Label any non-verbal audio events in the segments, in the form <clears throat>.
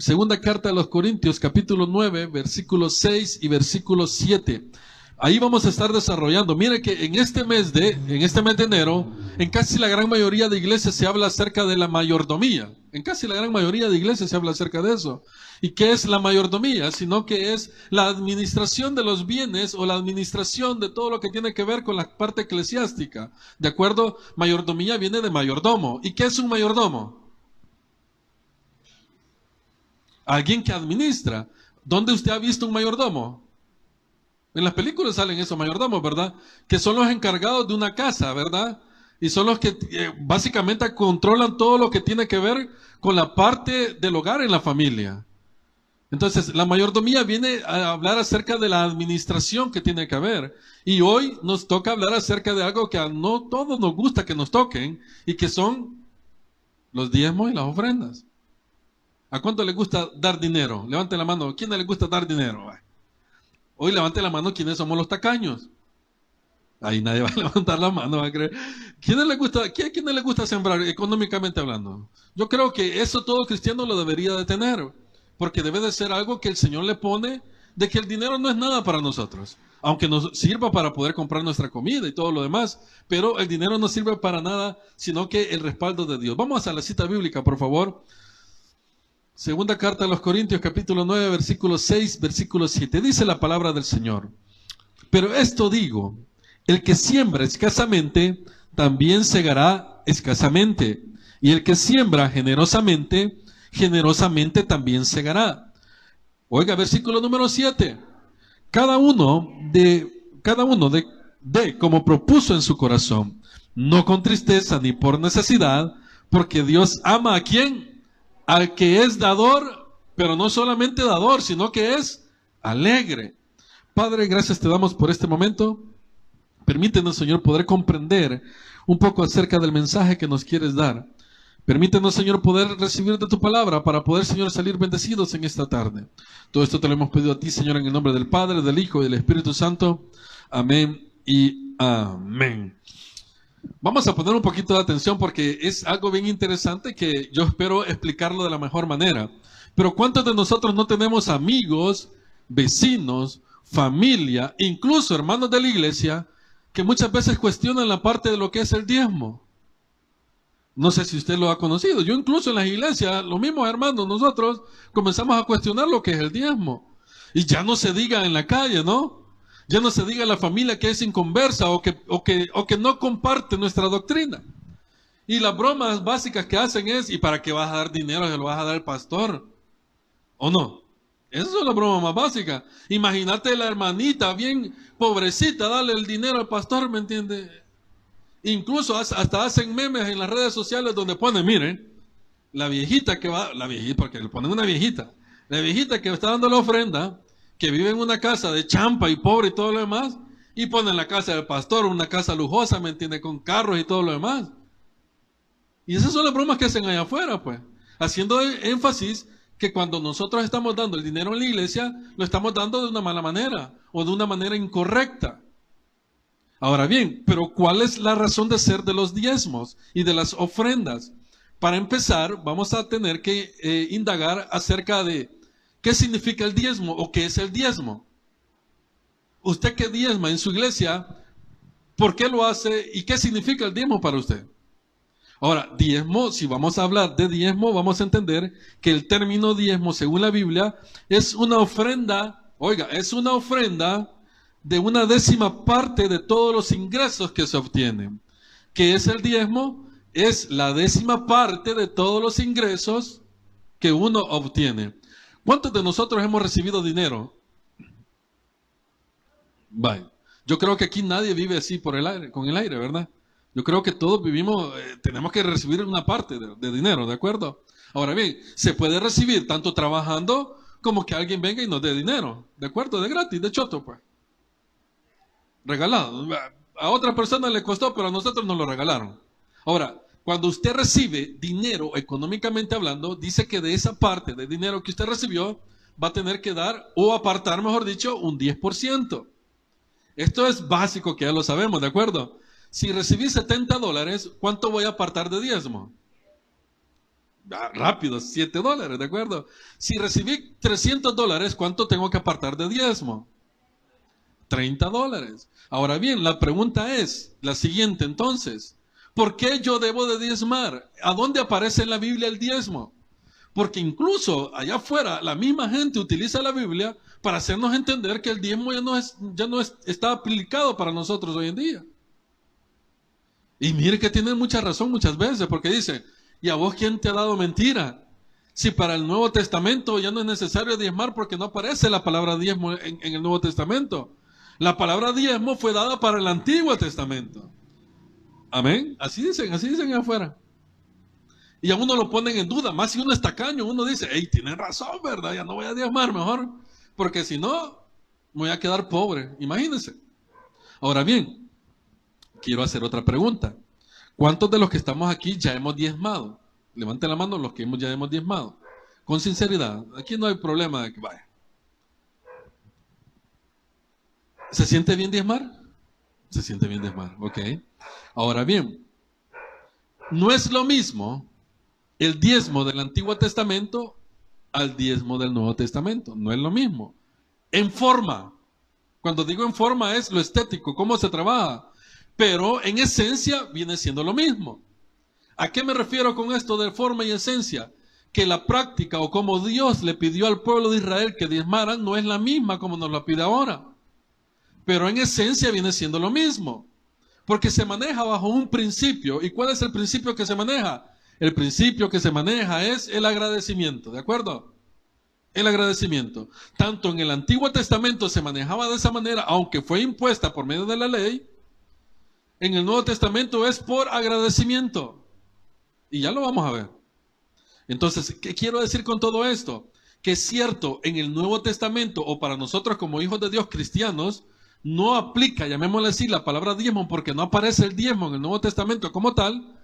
Segunda carta a los Corintios, capítulo 9, versículos 6 y versículo 7. Ahí vamos a estar desarrollando. Mire que en este mes de, en este mes de enero, en casi la gran mayoría de iglesias se habla acerca de la mayordomía. En casi la gran mayoría de iglesias se habla acerca de eso. ¿Y qué es la mayordomía? Sino que es la administración de los bienes o la administración de todo lo que tiene que ver con la parte eclesiástica. ¿De acuerdo? Mayordomía viene de mayordomo. ¿Y qué es un mayordomo? Alguien que administra. ¿Dónde usted ha visto un mayordomo? En las películas salen esos mayordomos, ¿verdad? Que son los encargados de una casa, ¿verdad? Y son los que eh, básicamente controlan todo lo que tiene que ver con la parte del hogar en la familia. Entonces, la mayordomía viene a hablar acerca de la administración que tiene que haber. Y hoy nos toca hablar acerca de algo que a no todos nos gusta que nos toquen y que son los diezmos y las ofrendas. ¿A cuánto le gusta dar dinero? Levante la mano. ¿Quién le gusta dar dinero? Hoy levante la mano quiénes somos los tacaños. Ahí nadie <laughs> va a levantar la mano, a. ¿Quiénes le gusta, ¿quién, quién le gusta sembrar económicamente hablando? Yo creo que eso todo cristiano lo debería de tener, porque debe de ser algo que el Señor le pone de que el dinero no es nada para nosotros, aunque nos sirva para poder comprar nuestra comida y todo lo demás, pero el dinero no sirve para nada, sino que el respaldo de Dios. Vamos a la cita bíblica, por favor. Segunda carta a los Corintios, capítulo 9, versículo 6, versículo 7. Dice la palabra del Señor. Pero esto digo, el que siembra escasamente, también segará escasamente. Y el que siembra generosamente, generosamente también segará. Oiga, versículo número 7. Cada uno de, cada uno de, de como propuso en su corazón, no con tristeza ni por necesidad, porque Dios ama a quien al que es dador, pero no solamente dador, sino que es alegre. Padre, gracias te damos por este momento. Permítenos, Señor, poder comprender un poco acerca del mensaje que nos quieres dar. Permítenos, Señor, poder recibir de tu palabra para poder, Señor, salir bendecidos en esta tarde. Todo esto te lo hemos pedido a ti, Señor, en el nombre del Padre, del Hijo y del Espíritu Santo. Amén y amén. Vamos a poner un poquito de atención porque es algo bien interesante que yo espero explicarlo de la mejor manera. Pero ¿cuántos de nosotros no tenemos amigos, vecinos, familia, incluso hermanos de la iglesia, que muchas veces cuestionan la parte de lo que es el diezmo? No sé si usted lo ha conocido. Yo incluso en las iglesias, los mismos hermanos, nosotros comenzamos a cuestionar lo que es el diezmo. Y ya no se diga en la calle, ¿no? Ya no se diga la familia que es inconversa o que, o que, o que no comparte nuestra doctrina. Y las bromas básicas que hacen es, ¿y para qué vas a dar dinero? Se lo vas a dar al pastor. ¿O no? Esa es la broma más básica. Imagínate la hermanita bien pobrecita, darle el dinero al pastor, ¿me entiende? Incluso hasta hacen memes en las redes sociales donde ponen, miren, la viejita que va, la viejita, porque le ponen una viejita, la viejita que está dando la ofrenda, que vive en una casa de champa y pobre y todo lo demás, y ponen la casa del pastor, una casa lujosa, ¿me entiende? Con carros y todo lo demás. Y esas son las bromas que hacen allá afuera, pues. Haciendo énfasis que cuando nosotros estamos dando el dinero en la iglesia, lo estamos dando de una mala manera o de una manera incorrecta. Ahora bien, pero ¿cuál es la razón de ser de los diezmos y de las ofrendas? Para empezar, vamos a tener que eh, indagar acerca de ¿Qué significa el diezmo o qué es el diezmo? Usted que diezma en su iglesia, ¿por qué lo hace y qué significa el diezmo para usted? Ahora, diezmo, si vamos a hablar de diezmo, vamos a entender que el término diezmo, según la Biblia, es una ofrenda, oiga, es una ofrenda de una décima parte de todos los ingresos que se obtienen. ¿Qué es el diezmo? Es la décima parte de todos los ingresos que uno obtiene. ¿Cuántos de nosotros hemos recibido dinero? Vaya. Yo creo que aquí nadie vive así por el aire, con el aire, ¿verdad? Yo creo que todos vivimos, eh, tenemos que recibir una parte de, de, dinero, ¿de acuerdo? Ahora bien, se puede recibir tanto trabajando como que alguien venga y nos dé dinero, ¿de acuerdo? De gratis, de choto, pues. Regalado. A otra persona le costó, pero a nosotros nos lo regalaron. Ahora, cuando usted recibe dinero económicamente hablando, dice que de esa parte de dinero que usted recibió va a tener que dar o apartar, mejor dicho, un 10%. Esto es básico que ya lo sabemos, ¿de acuerdo? Si recibí 70 dólares, ¿cuánto voy a apartar de diezmo? Ah, rápido, 7 dólares, ¿de acuerdo? Si recibí 300 dólares, ¿cuánto tengo que apartar de diezmo? 30 dólares. Ahora bien, la pregunta es la siguiente entonces. ¿Por qué yo debo de diezmar? ¿A dónde aparece en la Biblia el diezmo? Porque incluso allá afuera la misma gente utiliza la Biblia para hacernos entender que el diezmo ya no, es, ya no está aplicado para nosotros hoy en día. Y mire que tienen mucha razón muchas veces, porque dice, ¿y a vos quién te ha dado mentira? Si para el Nuevo Testamento ya no es necesario diezmar porque no aparece la palabra diezmo en, en el Nuevo Testamento. La palabra diezmo fue dada para el Antiguo Testamento. Amén. Así dicen, así dicen afuera. Y a uno lo ponen en duda, más si uno es tacaño, uno dice, hey, tienen razón, ¿verdad? Ya no voy a diezmar mejor, porque si no, voy a quedar pobre. Imagínense. Ahora bien, quiero hacer otra pregunta. ¿Cuántos de los que estamos aquí ya hemos diezmado? Levante la mano los que ya hemos diezmado. Con sinceridad, aquí no hay problema de que vaya. ¿Se siente bien diezmar? Se siente bien diezmar, ok. Ahora bien, no es lo mismo el diezmo del Antiguo Testamento al diezmo del Nuevo Testamento. No es lo mismo. En forma. Cuando digo en forma es lo estético, cómo se trabaja. Pero en esencia viene siendo lo mismo. ¿A qué me refiero con esto de forma y esencia? Que la práctica o como Dios le pidió al pueblo de Israel que diezmaran no es la misma como nos la pide ahora. Pero en esencia viene siendo lo mismo. Porque se maneja bajo un principio. ¿Y cuál es el principio que se maneja? el principio que se maneja es el agradecimiento, ¿de acuerdo? El agradecimiento. Tanto en el Antiguo Testamento se manejaba de esa manera, aunque fue impuesta por medio de la ley, en el Nuevo Testamento es por agradecimiento. Y ya lo vamos a ver. Entonces, ¿qué quiero decir con todo esto? Que es cierto, en el Nuevo Testamento, o para nosotros como hijos de Dios cristianos, no aplica, llamémosle así, la palabra diezmo, porque no aparece el diezmo en el Nuevo Testamento como tal,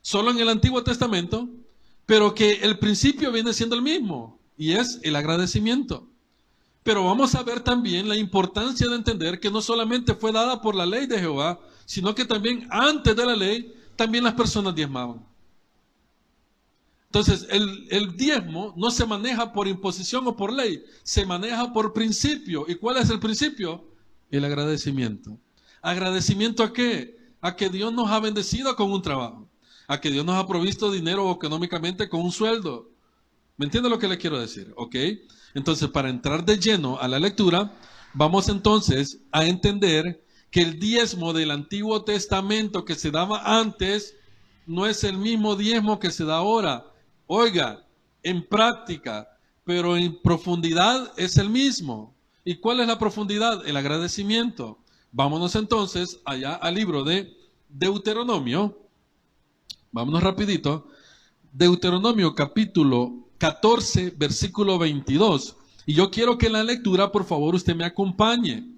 solo en el Antiguo Testamento, pero que el principio viene siendo el mismo, y es el agradecimiento. Pero vamos a ver también la importancia de entender que no solamente fue dada por la ley de Jehová, sino que también antes de la ley, también las personas diezmaban. Entonces, el, el, diezmo no se maneja por imposición o por ley, se maneja por principio. ¿Y cuál es el principio? El agradecimiento. ¿Agradecimiento a qué? A que Dios nos ha bendecido con un trabajo a que Dios nos ha provisto dinero económicamente con un sueldo. ¿Me entiende lo que le quiero decir? ¿Ok? Entonces, para entrar de lleno a la lectura, vamos entonces a entender que el diezmo del Antiguo Testamento que se daba antes no es el mismo diezmo que se da ahora. Oiga, en práctica, pero en profundidad es el mismo. ¿Y cuál es la profundidad? El agradecimiento. Vámonos entonces allá al libro de Deuteronomio, Vámonos rapidito. Deuteronomio capítulo 14, versículo 22. Y yo quiero que en la lectura, por favor, usted me acompañe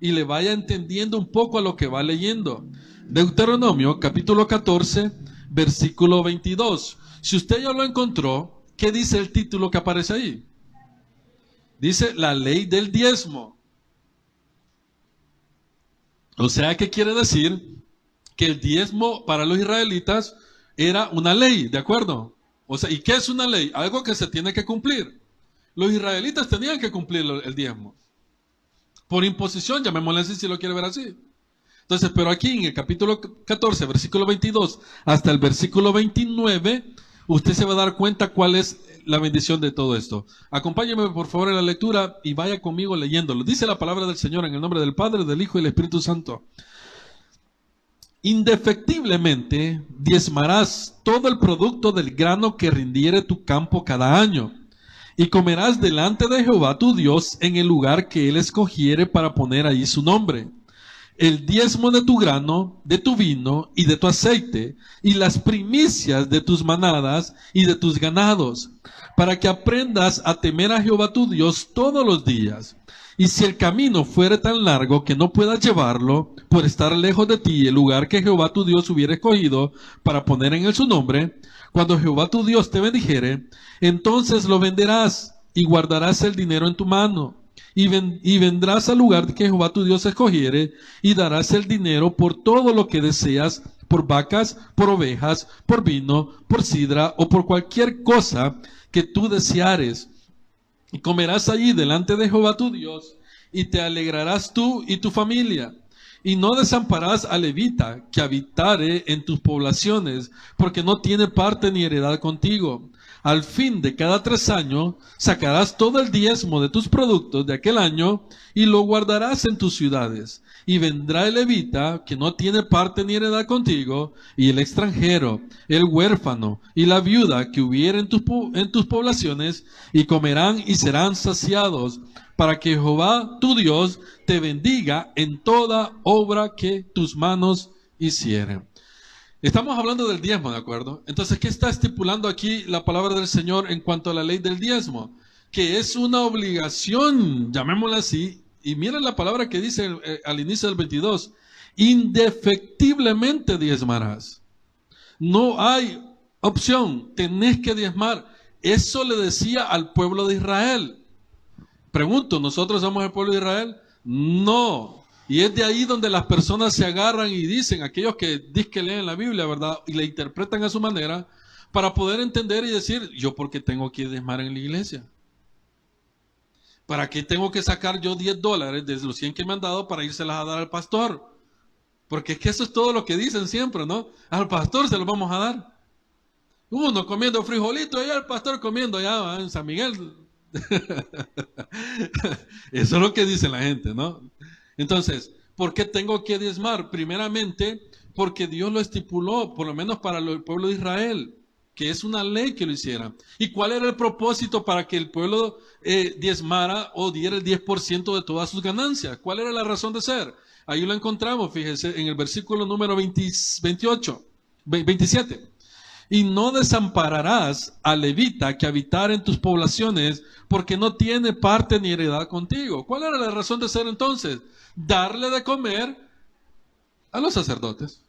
y le vaya entendiendo un poco a lo que va leyendo. Deuteronomio capítulo 14, versículo 22. Si usted ya lo encontró, ¿qué dice el título que aparece ahí? Dice la ley del diezmo. O sea, ¿qué quiere decir? Que el diezmo para los israelitas era una ley, ¿de acuerdo? O sea, ¿y qué es una ley? Algo que se tiene que cumplir. Los israelitas tenían que cumplir el diezmo. Por imposición, llamémosle así si lo quiere ver así. Entonces, pero aquí en el capítulo 14, versículo 22 hasta el versículo 29, usted se va a dar cuenta cuál es la bendición de todo esto. Acompáñeme por favor en la lectura y vaya conmigo leyéndolo. Dice la palabra del Señor en el nombre del Padre, del Hijo y del Espíritu Santo indefectiblemente diezmarás todo el producto del grano que rindiere tu campo cada año, y comerás delante de Jehová tu Dios en el lugar que él escogiere para poner allí su nombre. El diezmo de tu grano, de tu vino y de tu aceite, y las primicias de tus manadas y de tus ganados, para que aprendas a temer a Jehová tu Dios todos los días y si el camino fuere tan largo que no puedas llevarlo por estar lejos de ti el lugar que Jehová tu Dios hubiera escogido para poner en él su nombre, cuando Jehová tu Dios te bendijere, entonces lo venderás y guardarás el dinero en tu mano. Y, vendrás al lugar que Jehová tu Dios escogiere y darás el dinero por todo lo que deseas por vacas, por ovejas, por vino, por sidra o por cualquier cosa que tú deseares. Y comerás allí delante de Jehová tu Dios, y te alegrarás tú y tu familia. Y no desamparás a levita que habitare en tus poblaciones, porque no tiene parte ni heredad contigo al fin de cada tres años sacarás todo el diezmo de tus productos de aquel año y lo guardarás en tus ciudades. Y vendrá el levita, que no tiene parte ni heredad contigo, y el extranjero, el huérfano y la viuda que hubiera en tus, en tus poblaciones, y comerán y serán saciados, para que Jehová tu Dios te bendiga en toda obra que tus manos hicieren. Estamos hablando del diezmo, ¿de acuerdo? Entonces, ¿qué está estipulando aquí la palabra del Señor en cuanto a la ley del diezmo? Que es una obligación, llamémosla así, y miren la palabra que dice eh, al inicio del 22, indefectiblemente diezmarás. No hay opción, tenés que diezmar. Eso le decía al pueblo de Israel. Pregunto, ¿nosotros somos el pueblo de Israel? No, y es de ahí donde las personas se agarran y dicen, aquellos que dicen que leen la Biblia, ¿verdad? Y la interpretan a su manera, para poder entender y decir, yo por qué tengo que desmar en la iglesia. ¿Para qué tengo que sacar yo 10 dólares de los 100 que me han dado para írselas a dar al pastor? Porque es que eso es todo lo que dicen siempre, ¿no? Al pastor se lo vamos a dar. Uno comiendo frijolito y al pastor comiendo allá en San Miguel. <laughs> eso es lo que dice la gente, ¿no? Entonces, ¿por qué tengo que diezmar? Primeramente, porque Dios lo estipuló, por lo menos para el pueblo de Israel, que es una ley que lo hiciera. ¿Y cuál era el propósito para que el pueblo eh, diezmara o diera el 10% de todas sus ganancias? ¿Cuál era la razón de ser? Ahí lo encontramos, fíjese, en el versículo número 28, 27 y no desampararás a levita que habitar en tus poblaciones, porque no tiene parte ni heredad contigo. ¿Cuál era la razón de ser entonces? darle de comer a los sacerdotes.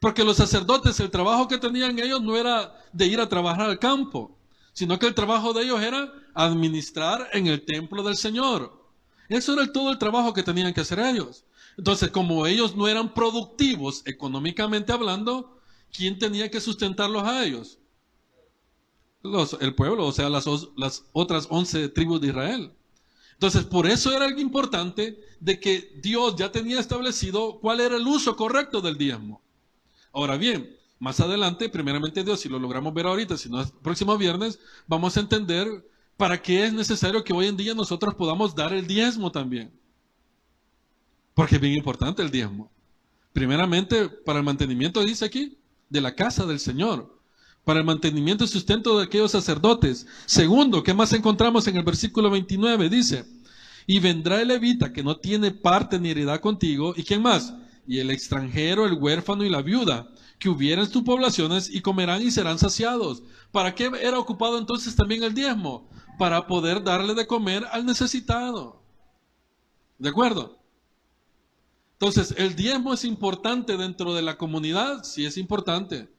Porque los sacerdotes, el trabajo que tenían ellos no era de ir a trabajar al campo, sino que el trabajo de ellos era administrar en el templo del Señor. Eso era todo el trabajo que tenían que hacer ellos. Entonces, como ellos no eran productivos económicamente hablando, ¿quién tenía que sustentarlos a ellos? el pueblo, o sea, las, las otras once tribus de Israel. Entonces, por eso era algo importante de que Dios ya tenía establecido cuál era el uso correcto del diezmo. Ahora bien, más adelante, primeramente Dios, si lo logramos ver ahorita, si no es próximo viernes, vamos a entender para qué es necesario que hoy en día nosotros podamos dar el diezmo también. Porque es bien importante el diezmo. Primeramente, para el mantenimiento, dice aquí, de la casa del Señor para el mantenimiento y sustento de aquellos sacerdotes. Segundo, ¿qué más encontramos en el versículo 29? Dice, y vendrá el levita que no tiene parte ni heredad contigo, ¿y quién más? Y el extranjero, el huérfano y la viuda, que hubieran tus poblaciones y comerán y serán saciados. ¿Para qué era ocupado entonces también el diezmo? Para poder darle de comer al necesitado. ¿De acuerdo? Entonces, ¿el diezmo es importante dentro de la comunidad? Sí es importante.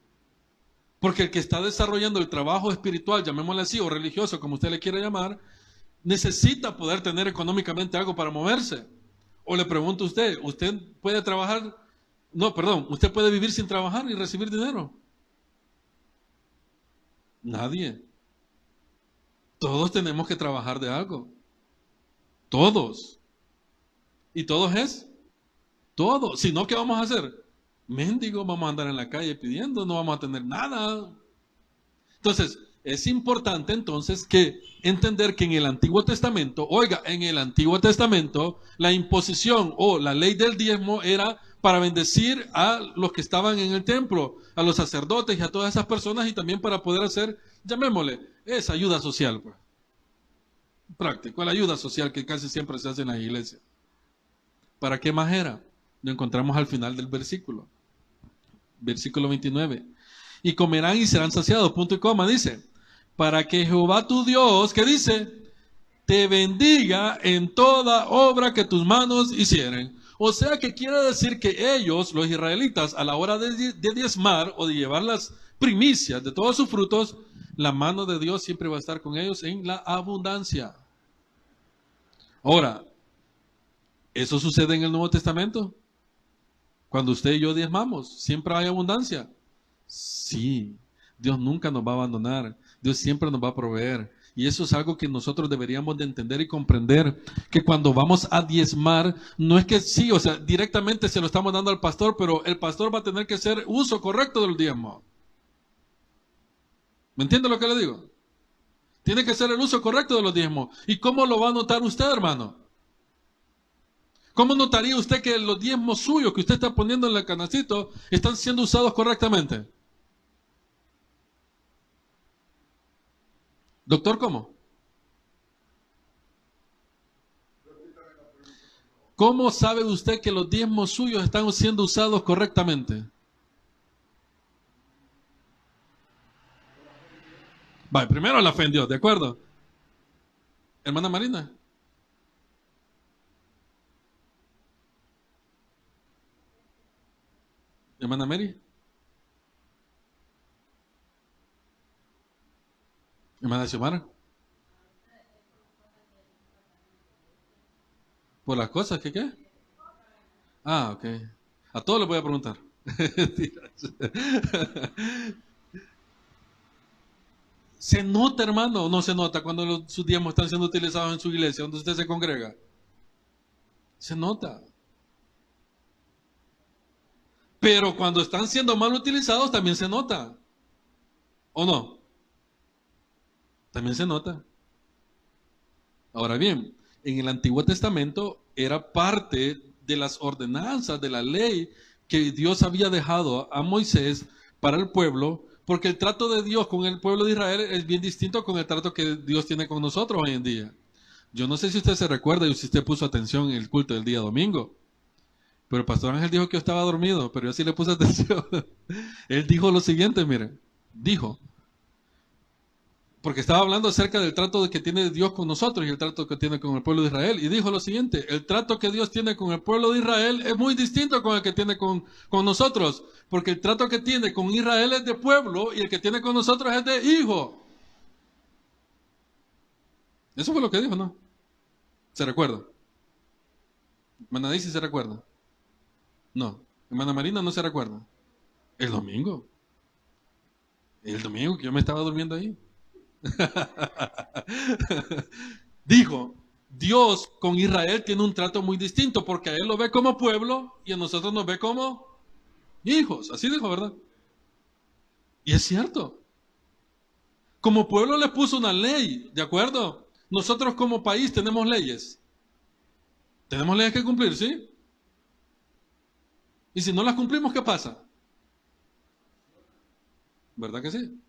Porque el que está desarrollando el trabajo espiritual, llamémosle así, o religioso, como usted le quiera llamar, necesita poder tener económicamente algo para moverse. O le pregunto a usted, ¿usted puede trabajar? No, perdón, ¿usted puede vivir sin trabajar y recibir dinero? Nadie. Todos tenemos que trabajar de algo. Todos. ¿Y todos es? Todos. Si no, ¿qué vamos a hacer? mendigo, vamos a andar en la calle pidiendo, no vamos a tener nada. Entonces, es importante entonces que entender que en el Antiguo Testamento, oiga, en el Antiguo Testamento, la imposición o la ley del diezmo era para bendecir a los que estaban en el templo, a los sacerdotes y a todas esas personas y también para poder hacer, llamémosle, esa ayuda social. Pues. Práctico, la ayuda social que casi siempre se hace en la iglesia. ¿Para qué más era? Lo encontramos al final del versículo. Versículo 29. Y comerán y serán saciados. Punto y coma, dice. Para que Jehová tu Dios, ¿qué dice? Te bendiga en toda obra que tus manos hicieren. O sea que quiere decir que ellos, los israelitas, a la hora de, de diezmar o de llevar las primicias de todos sus frutos, la mano de Dios siempre va a estar con ellos en la abundancia. Ahora, ¿eso sucede en el Nuevo Testamento? Cuando usted y yo diezmamos, siempre hay abundancia. Sí, Dios nunca nos va a abandonar. Dios siempre nos va a proveer. Y eso es algo que nosotros deberíamos de entender y comprender, que cuando vamos a diezmar, no es que sí, o sea, directamente se lo estamos dando al pastor, pero el pastor va a tener que hacer uso correcto del diezmo. ¿Me entiende lo que le digo? Tiene que ser el uso correcto de los diezmos. ¿Y cómo lo va a notar usted, hermano? ¿Cómo notaría usted que los diezmos suyos que usted está poniendo en el canacito están siendo usados correctamente? Doctor, ¿cómo? ¿Cómo sabe usted que los diezmos suyos están siendo usados correctamente? Vale, primero la fe en Dios, ¿de acuerdo? Hermana Marina. Hermana Mary. Hermana Xiomara. ¿Por las cosas que qué? Ah, ok. A todos les voy a preguntar. <laughs> ¿Se nota, hermano, o no se nota cuando los, sus diezmos están siendo utilizados en su iglesia, donde usted se congrega? Se nota. Pero cuando están siendo mal utilizados, también se nota. ¿O no? También se nota. Ahora bien, en el Antiguo Testamento era parte de las ordenanzas de la ley que Dios había dejado a Moisés para el pueblo, porque el trato de Dios con el pueblo de Israel es bien distinto con el trato que Dios tiene con nosotros hoy en día. Yo no sé si usted se recuerda y si usted puso atención en el culto del día domingo, pero pastor Ángel dijo que yo estaba dormido, pero yo sí le puse atención. <laughs> Él dijo lo siguiente, mire, dijo, porque estaba hablando acerca del trato que tiene Dios con nosotros y el trato que tiene con el pueblo de Israel. Y dijo lo siguiente, el trato que Dios tiene con el pueblo de Israel es muy distinto con el que tiene con, con nosotros, porque el trato que tiene con Israel es de pueblo y el que tiene con nosotros es de hijo. Eso fue lo que dijo, ¿no? ¿Se recuerda? Hermana Daisy se recuerda. No. Hermana Marina no se recuerda. El domingo. El domingo que yo me estaba durmiendo ahí. <laughs> Dijo, Dios con Israel tiene un trato muy distinto porque a él lo ve como pueblo y a nosotros nos ve como hijos. Así dijo, ¿verdad? Y es cierto. Como pueblo le puso una ley, ¿de acuerdo? Nosotros como país tenemos leyes. Tenemos leyes que cumplir, ¿sí? Y si no las cumplimos, ¿qué pasa? ¿Verdad que sí?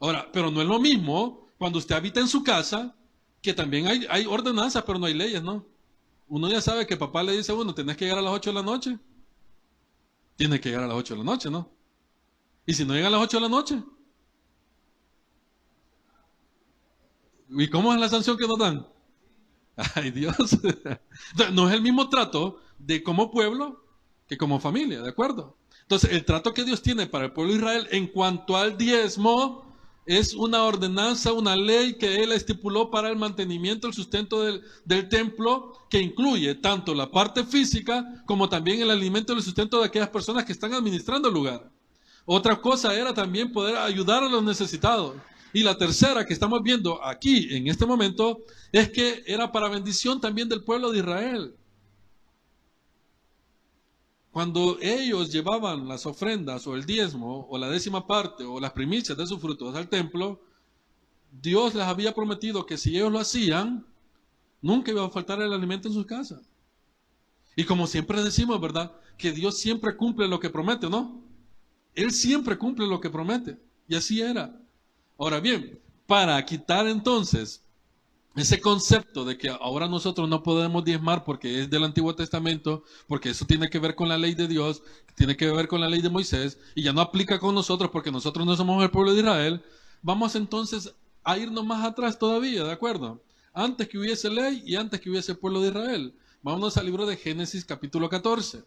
Ahora, pero no es lo mismo cuando usted habita en su casa, que también hay, hay ordenanzas, pero no hay leyes, ¿no? Uno ya sabe que papá le dice a uno, tenés que llegar a las 8 de la noche. Tiene que llegar a las 8 de la noche, ¿no? Y si no llega a las 8 de la noche. ¿Y cómo es la sanción que nos dan? <laughs> Ay Dios. <laughs> No es el mismo trato de como pueblo que como familia, ¿de acuerdo? Entonces, el trato que Dios tiene para el pueblo de Israel en cuanto al diezmo es una ordenanza, una ley que Él estipuló para el mantenimiento, el sustento del, del, templo, que incluye tanto la parte física como también el alimento y el sustento de aquellas personas que están administrando el lugar. Otra cosa era también poder ayudar a los necesitados. Y la tercera que estamos viendo aquí en este momento es que era para bendición también del pueblo de Israel. Cuando ellos llevaban las ofrendas o el diezmo o la décima parte o las primicias de sus frutos al templo, Dios les había prometido que si ellos lo hacían, nunca iba a faltar el alimento en su casa. Y como siempre decimos, ¿verdad? Que Dios siempre cumple lo que promete, ¿no? Él siempre cumple lo que promete. Y así era. Ahora bien, para quitar entonces ese concepto de que ahora nosotros no podemos diezmar porque es del Antiguo Testamento, porque eso tiene que ver con la ley de Dios, tiene que ver con la ley de Moisés, y ya no aplica con nosotros porque nosotros no somos el pueblo de Israel, vamos entonces a irnos más atrás todavía, ¿de acuerdo? Antes que hubiese ley y antes que hubiese pueblo de Israel. Vámonos al libro de Génesis capítulo 14.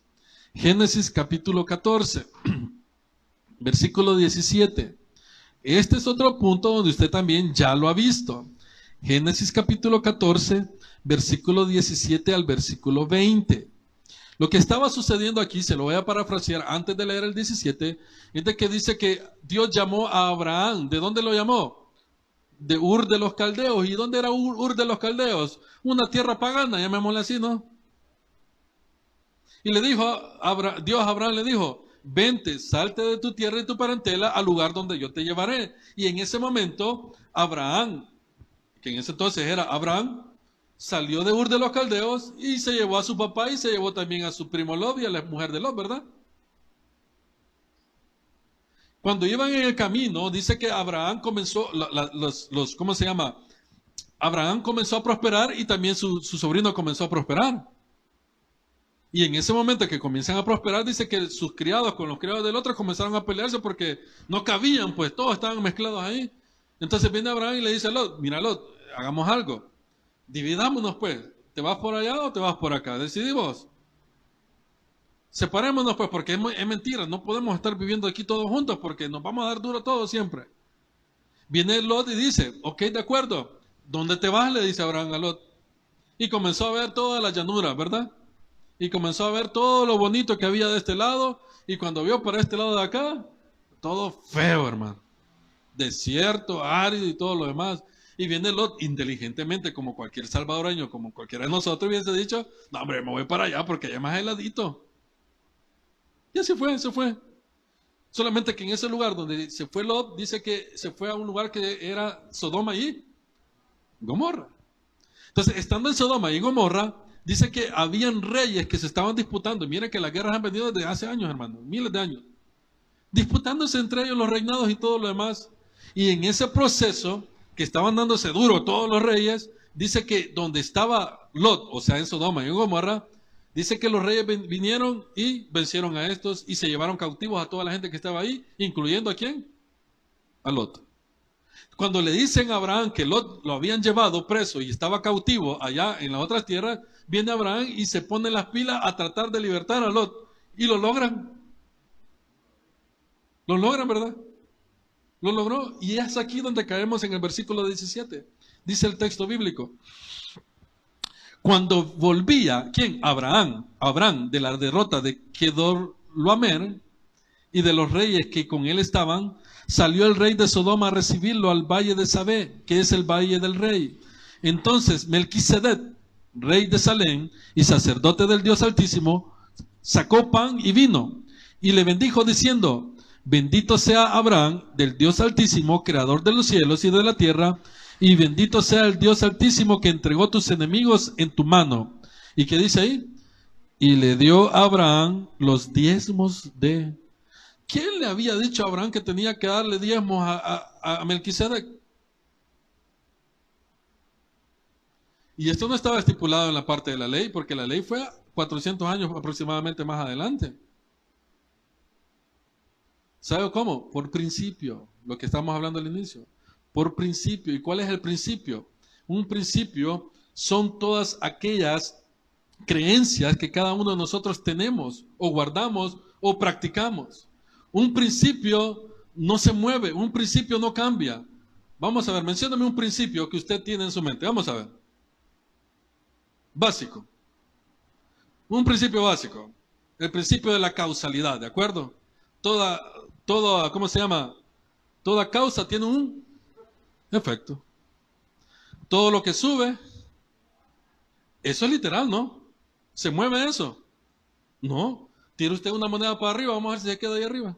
Génesis capítulo 14, <clears throat> versículo 17. Este es otro punto donde usted también ya lo ha visto. Génesis capítulo 14, versículo 17 al versículo 20. Lo que estaba sucediendo aquí, se lo voy a parafrasear antes de leer el 17, es de que dice que Dios llamó a Abraham. ¿De dónde lo llamó? De Ur de los Caldeos. ¿Y dónde era Ur, de los Caldeos? Una tierra pagana, llamémosle así, ¿no? Y le dijo, Dios a Abraham le dijo, vente, salte de tu tierra y tu parentela al lugar donde yo te llevaré. Y en ese momento, Abraham, que en ese entonces era Abraham, salió de Ur de los Caldeos y se llevó a su papá y se llevó también a su primo Lot y a la mujer de Lot, ¿verdad? Cuando iban en el camino, dice que Abraham comenzó, los, ¿cómo se llama? Abraham comenzó a prosperar y también su, su sobrino comenzó a prosperar. Y en ese momento que comienzan a prosperar, dice que sus criados con los criados del otro comenzaron a pelearse porque no cabían, pues todos estaban mezclados ahí. Entonces viene Abraham y le dice a Lot, mira Lot, hagamos algo dividámonos pues. ¿Te vas por allá o te vas por acá? Decidimos. Separémonos pues, porque es, mentira. No podemos estar viviendo aquí todos juntos porque nos vamos a dar duro todos siempre. Viene Lot y dice, ok, de acuerdo. ¿Dónde te vas? Le dice Abraham a Lot. Y comenzó a ver toda la llanura, ¿verdad? Y comenzó a ver todo lo bonito que había de este lado. Y cuando vio por este lado de acá, todo feo, hermano. Desierto, árido y todo lo demás. Y viene Lot inteligentemente, como cualquier salvadoreño, como cualquiera de nosotros hubiese dicho, no hombre, me voy para allá porque allá más heladito. Y así fue, se fue. Solamente que en ese lugar donde se fue Lot, dice que se fue a un lugar que era Sodoma y Gomorra. Entonces, estando en Sodoma y Gomorra, dice que habían reyes que se estaban disputando. Y miren que las guerras han venido desde hace años, hermano, miles de años. Disputándose entre ellos los reinados y todo lo demás. Y en ese proceso, que estaban dándose duro todos los reyes, dice que donde estaba Lot, o sea, en Sodoma y en Gomorra, dice que los reyes vinieron y vencieron a estos y se llevaron cautivos a toda la gente que estaba ahí, incluyendo a quién? A Lot. Cuando le dicen a Abraham que Lot lo habían llevado preso y estaba cautivo allá en las otras tierras, viene Abraham y se pone las pilas a tratar de libertar a Lot. Y lo logran. Lo logran, ¿verdad? Lo logró y es aquí donde caemos en el versículo 17. Dice el texto bíblico. Cuando volvía, ¿quién? Abraham, Abraham de la derrota de Kedorloamer y de los reyes que con él estaban, salió el rey de Sodoma a recibirlo al valle de Sabé, que es el valle del rey. Entonces Melquisedec, rey de Salem y sacerdote del Dios Altísimo, sacó pan y vino y le bendijo diciendo, Bendito sea Abraham del Dios Altísimo, creador de los cielos y de la tierra, y bendito sea el Dios Altísimo que entregó tus enemigos en tu mano. ¿Y qué dice ahí? Y le dio a Abraham los diezmos de... ¿Quién le había dicho a Abraham que tenía que darle diezmos a, Melquisedec? Y esto no estaba estipulado en la parte de la ley, porque la ley fue 400 años aproximadamente más adelante. ¿Sabe cómo? Por principio, lo que estamos hablando al inicio. Por principio. ¿Y cuál es el principio? Un principio son todas aquellas creencias que cada uno de nosotros tenemos o guardamos o practicamos. Un principio no se mueve, un principio no cambia. Vamos a ver, mencióname un principio que usted tiene en su mente. Vamos a ver. Básico. Un principio básico. El principio de la causalidad, ¿de acuerdo? Toda, toda, ¿cómo se llama? Toda causa tiene un efecto. Todo lo que sube, eso es literal, ¿no? ¿Se mueve eso? No. Tira usted una moneda para arriba, vamos a ver si se queda ahí arriba.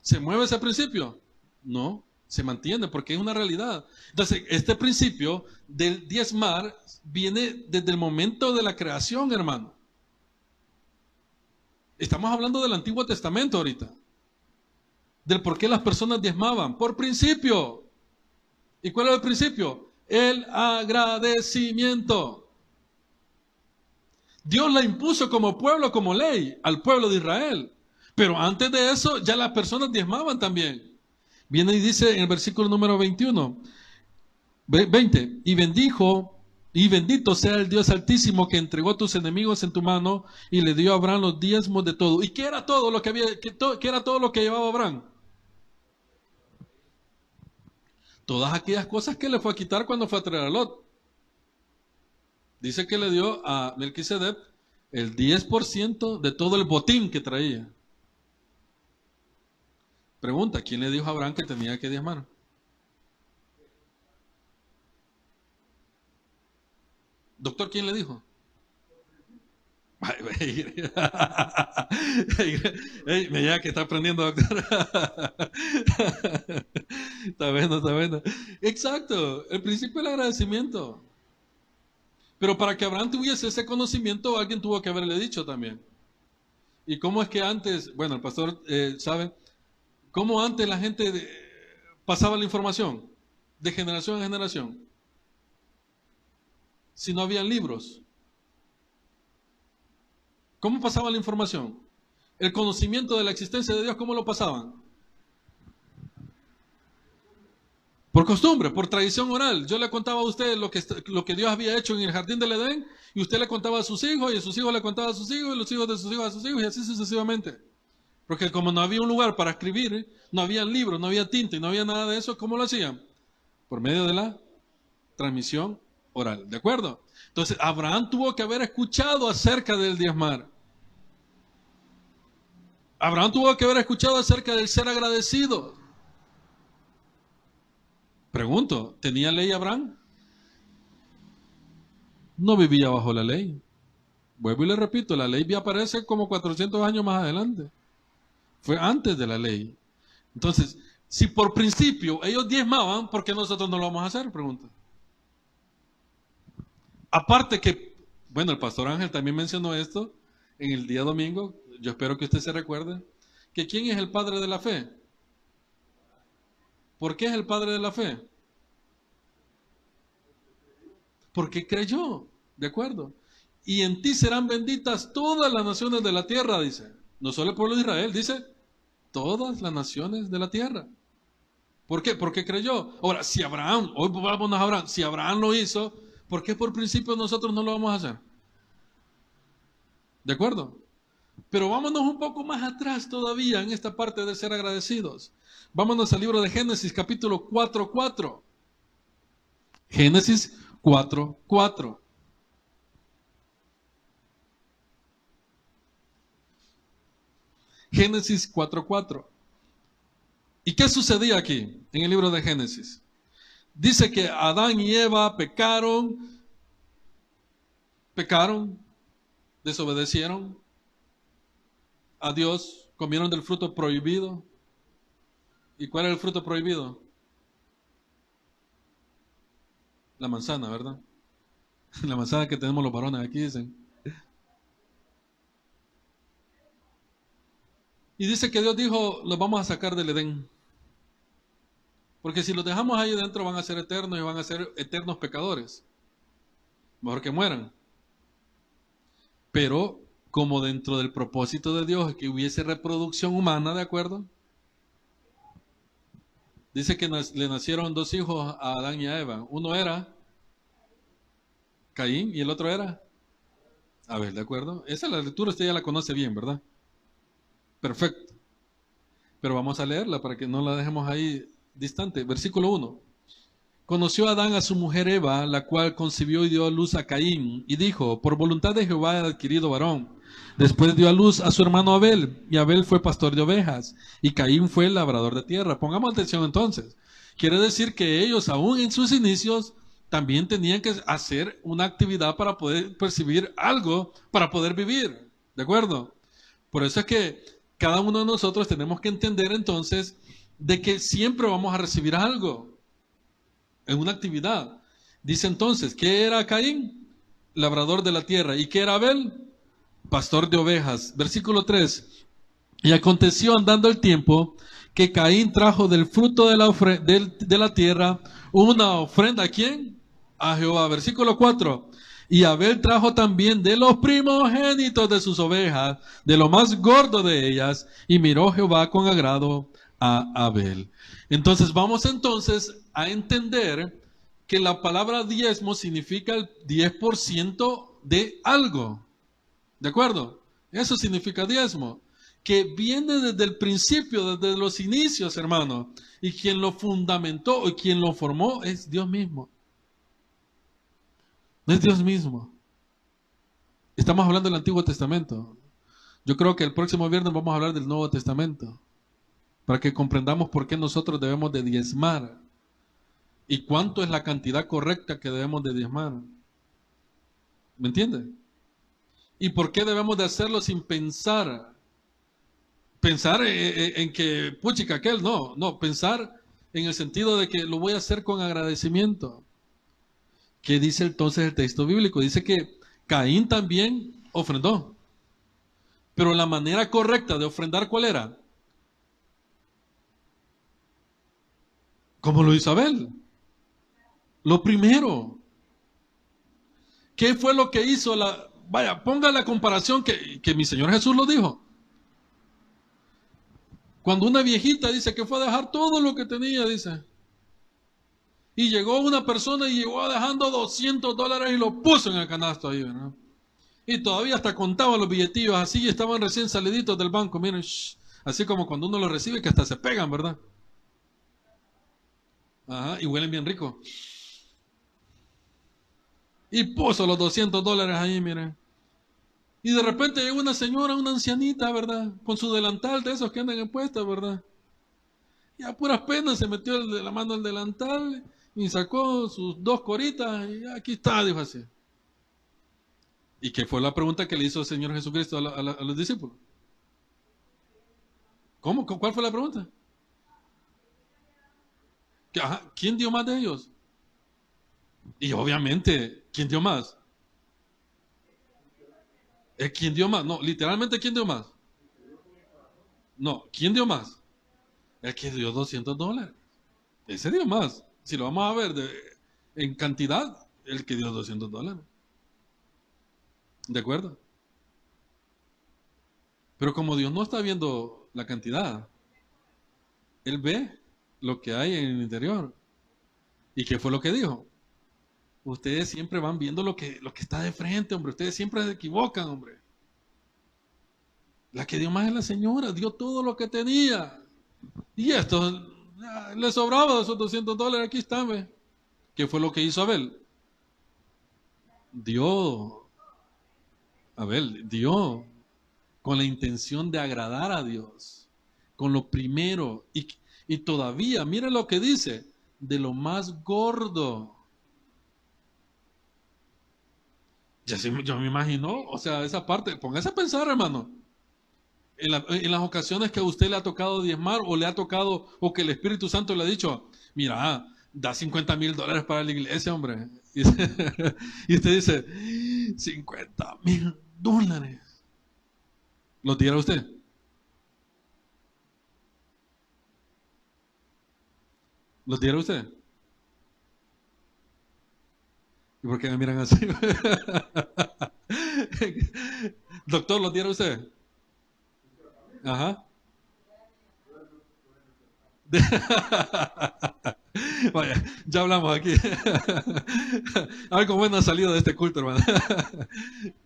¿Se mueve ese principio? No, se mantiene porque es una realidad. Entonces, este principio del diezmar viene desde el momento de la creación, hermano. Estamos hablando del Antiguo Testamento ahorita. Del por qué las personas diezmaban. Por principio. ¿Y cuál es el principio? El agradecimiento. Dios la impuso como pueblo, como ley, al pueblo de Israel. Pero antes de eso, ya las personas diezmaban también. Viene y dice en el versículo número 21, 20, y bendijo y bendito sea el Dios altísimo que entregó tus enemigos en tu mano y le dio a Abraham los diezmos de todo. ¿Y qué era todo lo que había, qué, era todo lo que llevaba Abraham? Todas aquellas cosas que le fue a quitar cuando fue a traer a Lot. Dice que le dio a Melquisedec El 10% de todo el botín que traía. Pregunta, ¿quién le dijo a Abraham que tenía que diezmar? Doctor, ¿quién le dijo? <laughs> me llega que está aprendiendo, doctor. <laughs> está bueno, está bueno. Exacto, el principio del agradecimiento. Pero para que Abraham tuviese ese conocimiento, alguien tuvo que haberle dicho también. ¿Y cómo es que antes, bueno, el pastor eh, sabe, cómo antes la gente pasaba la información de generación en generación? Si no habían libros. ¿Cómo pasaba la información? El conocimiento de la existencia de Dios, ¿cómo lo pasaban? Por costumbre, por tradición oral. Yo le contaba a usted lo que, lo que Dios había hecho en el jardín del Edén y usted le contaba a sus hijos y a sus hijos le contaba a sus hijos y los hijos de sus hijos a sus hijos y así sucesivamente. Porque como no había un lugar para escribir, no había libros, no había tinta y no había nada de eso, ¿cómo lo hacían? Por medio de la transmisión ¿De acuerdo? Entonces, Abraham tuvo que haber escuchado acerca del diezmar. Abraham tuvo que haber escuchado acerca del ser agradecido. Pregunto, ¿tenía ley Abraham? No vivía bajo la ley. Vuelvo y le repito, la ley aparece como 400 años más adelante. Fue antes de la ley. Entonces, si por principio ellos diezmaban, ¿por qué nosotros no lo vamos a hacer? Pregunta. Aparte que, bueno, el pastor Ángel también mencionó esto en el día domingo, yo espero que usted se recuerde, que quién es el padre de la fe. ¿Por qué es el padre de la fe? Porque creyó, ¿de acuerdo? Y en ti serán benditas todas las naciones de la tierra, dice. No solo el pueblo de Israel, dice todas las naciones de la tierra. ¿Por qué? Porque creyó. Ahora, si Abraham, hoy vamos a Abraham, si Abraham lo hizo, ¿por qué por principio nosotros no lo vamos a hacer? ¿De acuerdo? Pero vámonos un poco más atrás todavía en esta parte de ser agradecidos. Vámonos al libro de Génesis capítulo 4, 4. Génesis 4, 4. Génesis 4, 4. ¿Y qué sucedía aquí en el libro de Génesis? Dice que Adán y Eva pecaron, pecaron, desobedecieron a Dios, comieron del fruto prohibido. ¿Y cuál era el fruto prohibido? La manzana, ¿verdad? <laughs> La manzana que tenemos los varones aquí, dicen. Y dice que Dios dijo, los vamos a sacar del Edén. Porque si los dejamos ahí dentro van a ser eternos y van a ser eternos pecadores. Mejor que mueran. Pero como dentro del propósito de Dios que hubiese reproducción humana, ¿de acuerdo? Dice que le nacieron dos hijos a Adán y a Eva. Uno era Caín y el otro era Abel, ¿de acuerdo? Esa la lectura usted ya la conoce bien, ¿verdad? Perfecto. Pero vamos a leerla para que no la dejemos ahí distante. Versículo 1. Conoció Adán a su mujer Eva, la cual concibió y dio a luz a Caín, y dijo, por voluntad de Jehová he adquirido varón. Después dio a luz a su hermano Abel, y Abel fue pastor de ovejas, y Caín fue el labrador de tierra. Pongamos atención entonces. Quiere decir que ellos, aún en sus inicios, también tenían que hacer una actividad para poder percibir algo, para poder vivir. ¿De acuerdo? Por eso es que cada uno de nosotros tenemos que entender entonces de que siempre vamos a recibir algo en una actividad. Dice entonces, ¿qué era Caín? Labrador de la tierra. ¿Y qué era Abel? pastor de ovejas. Versículo 3. Y aconteció andando el tiempo que Caín trajo del fruto de la, de la tierra una ofrenda a quién? A Jehová. Versículo 4. Y Abel trajo también de los primogénitos de sus ovejas, de lo más gordo de ellas, y miró Jehová con agrado a Abel. Entonces vamos entonces a entender que la palabra diezmo significa el 10% de algo. ¿De acuerdo? Eso significa diezmo, que viene desde el principio, desde los inicios, hermano. Y quien lo fundamentó y quien lo formó es Dios mismo. No es Dios mismo. Estamos hablando del Antiguo Testamento. Yo creo que el próximo viernes vamos a hablar del Nuevo Testamento, para que comprendamos por qué nosotros debemos de diezmar y cuánto es la cantidad correcta que debemos de diezmar. ¿Me entiende? ¿Y por qué debemos de hacerlo sin pensar? Pensar en, que, puchica, aquel, no, no, pensar en el sentido de que lo voy a hacer con agradecimiento. ¿Qué dice entonces el texto bíblico? Dice que Caín también ofrendó. Pero la manera correcta de ofrendar, ¿cuál era? Como lo hizo Abel. Lo primero. ¿Qué fue lo que hizo la... Vaya, ponga la comparación que, que mi Señor Jesús lo dijo. Cuando una viejita dice que fue a dejar todo lo que tenía, dice. Y llegó una persona y llegó dejando 200 dólares y lo puso en el canasto ahí, ¿verdad? Y todavía hasta contaba los billetillos así y estaban recién saliditos del banco, miren, así como cuando uno los recibe que hasta se pegan, ¿verdad? Ajá, y huelen bien rico. Y puso los 200 dólares ahí, miren. Y de repente llegó una señora, una ancianita, ¿verdad? Con su delantal de esos que andan en puesta, ¿verdad? Y a puras penas se metió la mano el delantal y sacó sus dos coritas y aquí está, dijo así. ¿Y qué fue la pregunta que le hizo el Señor Jesucristo a, los discípulos? ¿Cómo? ¿Cuál fue la pregunta? ¿Quién dio más de ellos? Y obviamente, ¿quién dio más? ¿Es quién dio más? No, literalmente, ¿quién dio más? No, ¿quién dio más? El que dio 200 dólares. Ese dio más. Si lo vamos a ver en cantidad, el que dio 200 dólares. ¿De acuerdo? Pero como Dios no está viendo la cantidad, Él ve lo que hay en el interior. ¿Y qué fue lo que dijo? Ustedes siempre van viendo lo que, lo que está de frente, hombre. Ustedes siempre se equivocan, hombre. La que dio más es la señora, dio todo lo que tenía. Y esto le sobraba esos 200 dólares, aquí está, ¿ve? ¿Qué fue lo que hizo Abel? Dio, Abel, dio con la intención de agradar a Dios, con lo primero. Y, y todavía, mire lo que dice, de lo más gordo. Yo me imagino, o sea, esa parte, póngase a pensar, hermano en, las ocasiones que a usted le ha tocado diezmar o le ha tocado, o que el Espíritu Santo le ha dicho, mira, da 50 mil dólares para la iglesia, hombre. Y, <laughs> usted dice, 50 mil dólares. ¿Lo diera usted? ¿Lo diera usted? ¿Y por qué me miran así? <laughs> Doctor, ¿lo diera usted? Ajá. <laughs> Ya hablamos aquí. <laughs> Algo bueno ha salido de este culto, hermano.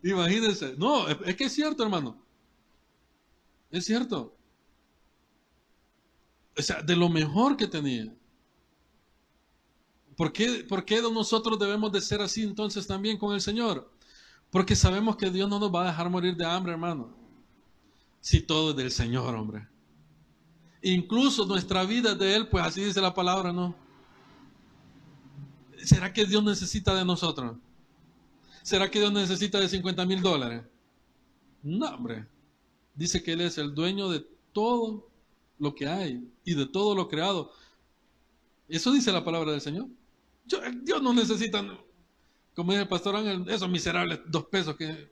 Imagínense. No, es que es cierto, hermano. Es cierto. O sea, de lo mejor que tenía. ¿Por qué, ¿Por qué nosotros debemos de ser así entonces también con el Señor? Porque sabemos que Dios no nos va a dejar morir de hambre, hermano si todo es del Señor, hombre. Incluso nuestra vida es de Él, pues así dice la palabra, ¿no? ¿Será que Dios necesita de nosotros? ¿Será que Dios necesita de 50 mil dólares? No, hombre. Dice que Él es el dueño de todo lo que hay y de todo lo creado. Eso dice la palabra del Señor. Dios no necesita, como dice el pastor Ángel, esos miserables dos pesos que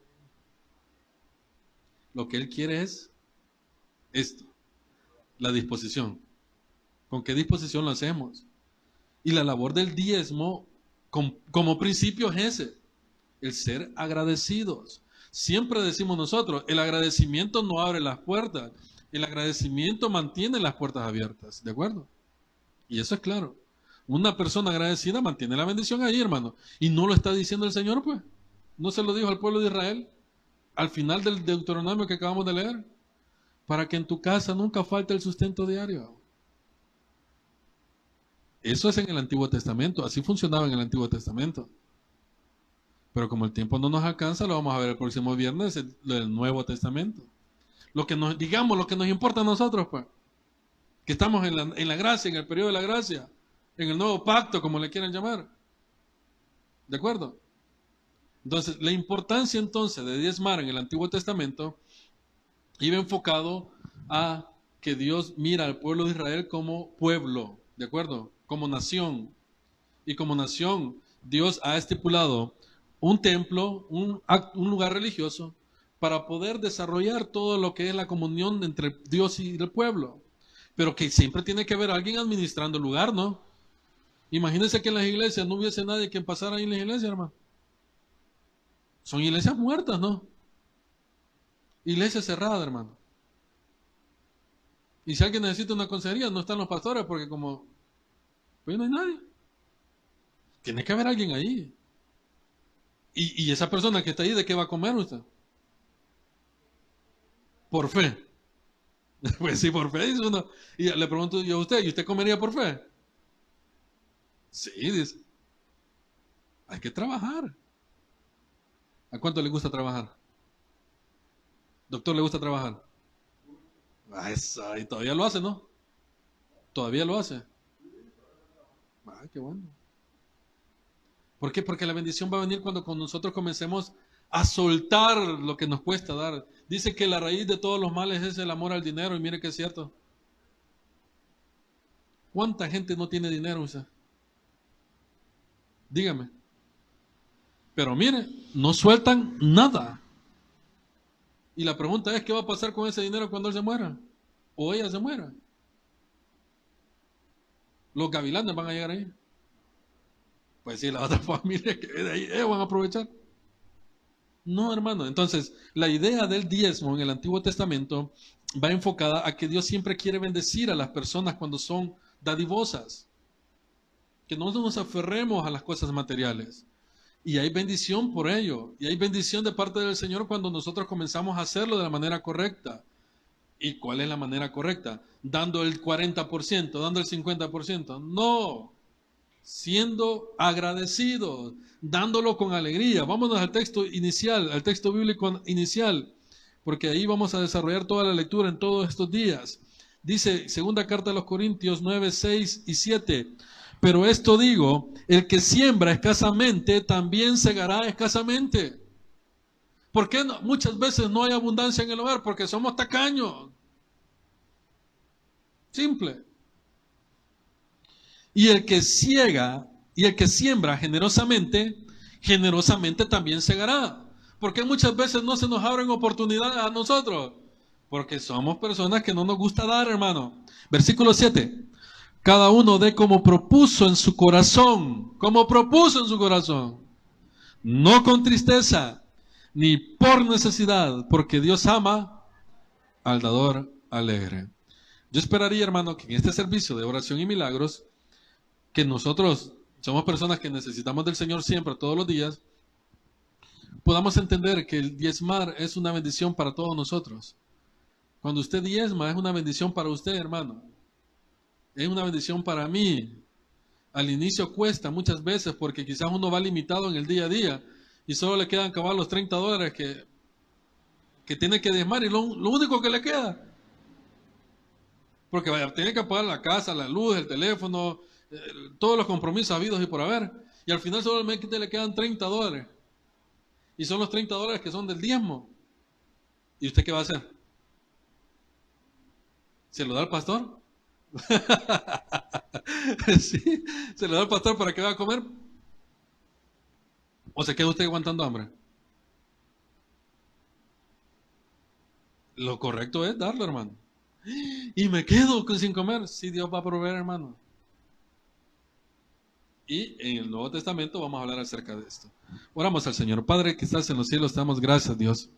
lo que Él quiere es esto, la disposición. ¿Con qué disposición lo hacemos? Y la labor del diezmo, como principio es ese, el ser agradecidos. Siempre decimos nosotros, el agradecimiento no abre las puertas, el agradecimiento mantiene las puertas abiertas, ¿de acuerdo? Y eso es claro. Una persona agradecida mantiene la bendición ahí, hermano. Y no lo está diciendo el Señor, pues. No se lo dijo al pueblo de Israel al final del Deuteronomio que acabamos de leer, para que en tu casa nunca falte el sustento diario. Eso es en el Antiguo Testamento, así funcionaba en el Antiguo Testamento. Pero como el tiempo no nos alcanza, lo vamos a ver el próximo viernes, el, Nuevo Testamento. Lo que nos, digamos, lo que nos importa a nosotros, pues. Que estamos en la, en la gracia, en el periodo de la gracia, en el nuevo pacto, como le quieran llamar. ¿De acuerdo? Entonces, la importancia entonces de diezmar en el Antiguo Testamento iba enfocado a que Dios mira al pueblo de Israel como pueblo, ¿de acuerdo? Como nación. Y como nación, Dios ha estipulado un templo, un, un lugar religioso, para poder desarrollar todo lo que es la comunión entre Dios y el pueblo. Pero que siempre tiene que haber alguien administrando el lugar, ¿no? Imagínense que en las iglesias no hubiese nadie que pasara ahí en la iglesia, hermano. Son iglesias muertas, ¿no? Iglesia cerrada, hermano. Y si alguien necesita una consejería, no están los pastores porque como, pues no hay nadie. Tiene que haber alguien ahí. Y, y esa persona que está ahí, ¿de qué va a comer usted? Por fe. <laughs> Pues sí, por fe, dice uno. Y le pregunto yo a usted, ¿y usted comería por fe? Sí, dice. Hay que trabajar. ¿A cuánto le gusta trabajar? ¿Doctor le gusta trabajar? Ah, y todavía lo hace, ¿no? Todavía lo hace. Ah, qué bueno. ¿Por qué? Porque la bendición va a venir cuando con nosotros comencemos a soltar lo que nos cuesta dar. Dice que la raíz de todos los males es el amor al dinero y mire que es cierto. ¿Cuánta gente no tiene dinero usted? Dígame. Pero mire, no sueltan nada. Y la pregunta es, ¿qué va a pasar con ese dinero cuando él se muera? O ella se muera. Los gavilanes van a llegar ahí. Pues sí, la otra <laughs> familia que de ahí, van a aprovechar. No, hermano. Entonces, la idea del diezmo en el Antiguo Testamento va enfocada a que Dios siempre quiere bendecir a las personas cuando son dadivosas. Que no nos aferremos a las cosas materiales. Y hay bendición por ello. Y hay bendición de parte del Señor cuando nosotros comenzamos a hacerlo de la manera correcta. ¿Y cuál es la manera correcta? Dando el 40%, dando el 50%. No. Siendo agradecidos, dándolo con alegría. Vámonos al texto inicial, al texto bíblico inicial, porque ahí vamos a desarrollar toda la lectura en todos estos días. Dice, segunda carta de los Corintios 9, 6 y 7. Pero esto digo, el que siembra escasamente también segará escasamente. ¿Por qué muchas veces no hay abundancia en el hogar? Porque somos tacaños. Simple. Y el que ciega y el que siembra generosamente, generosamente también segará. Porque muchas veces no se nos abren oportunidades a nosotros. Porque somos personas que no nos gusta dar, hermano. Versículo 7 cada uno dé como propuso en su corazón, como propuso en su corazón, no con tristeza, ni por necesidad, porque Dios ama al dador alegre. Yo esperaría, hermano, que en este servicio de oración y milagros, que nosotros somos personas que necesitamos del Señor siempre, todos los días, podamos entender que el diezmar es una bendición para todos nosotros. Cuando usted diezma es una bendición para usted, hermano es una bendición para mí. Al inicio cuesta muchas veces porque quizás uno va limitado en el día a día y solo le quedan acabar los 30 dólares que, que tiene que desmar y lo, único que le queda. Porque vaya, tiene que pagar la casa, la luz, el teléfono, eh, todos los compromisos habidos y por haber. Y al final solamente le quedan 30 dólares. Y son los 30 dólares que son del diezmo. ¿Y usted qué va a hacer? ¿Se lo da al pastor? <laughs> se le da al pastor para que vaya a comer. ¿O se queda usted aguantando hambre? Lo correcto es darlo, hermano. Y me quedo sin comer. Si Dios va a proveer, hermano. Y en el Nuevo Testamento vamos a hablar acerca de esto. Oramos al Señor. Padre que estás en los cielos, te damos gracias, Dios.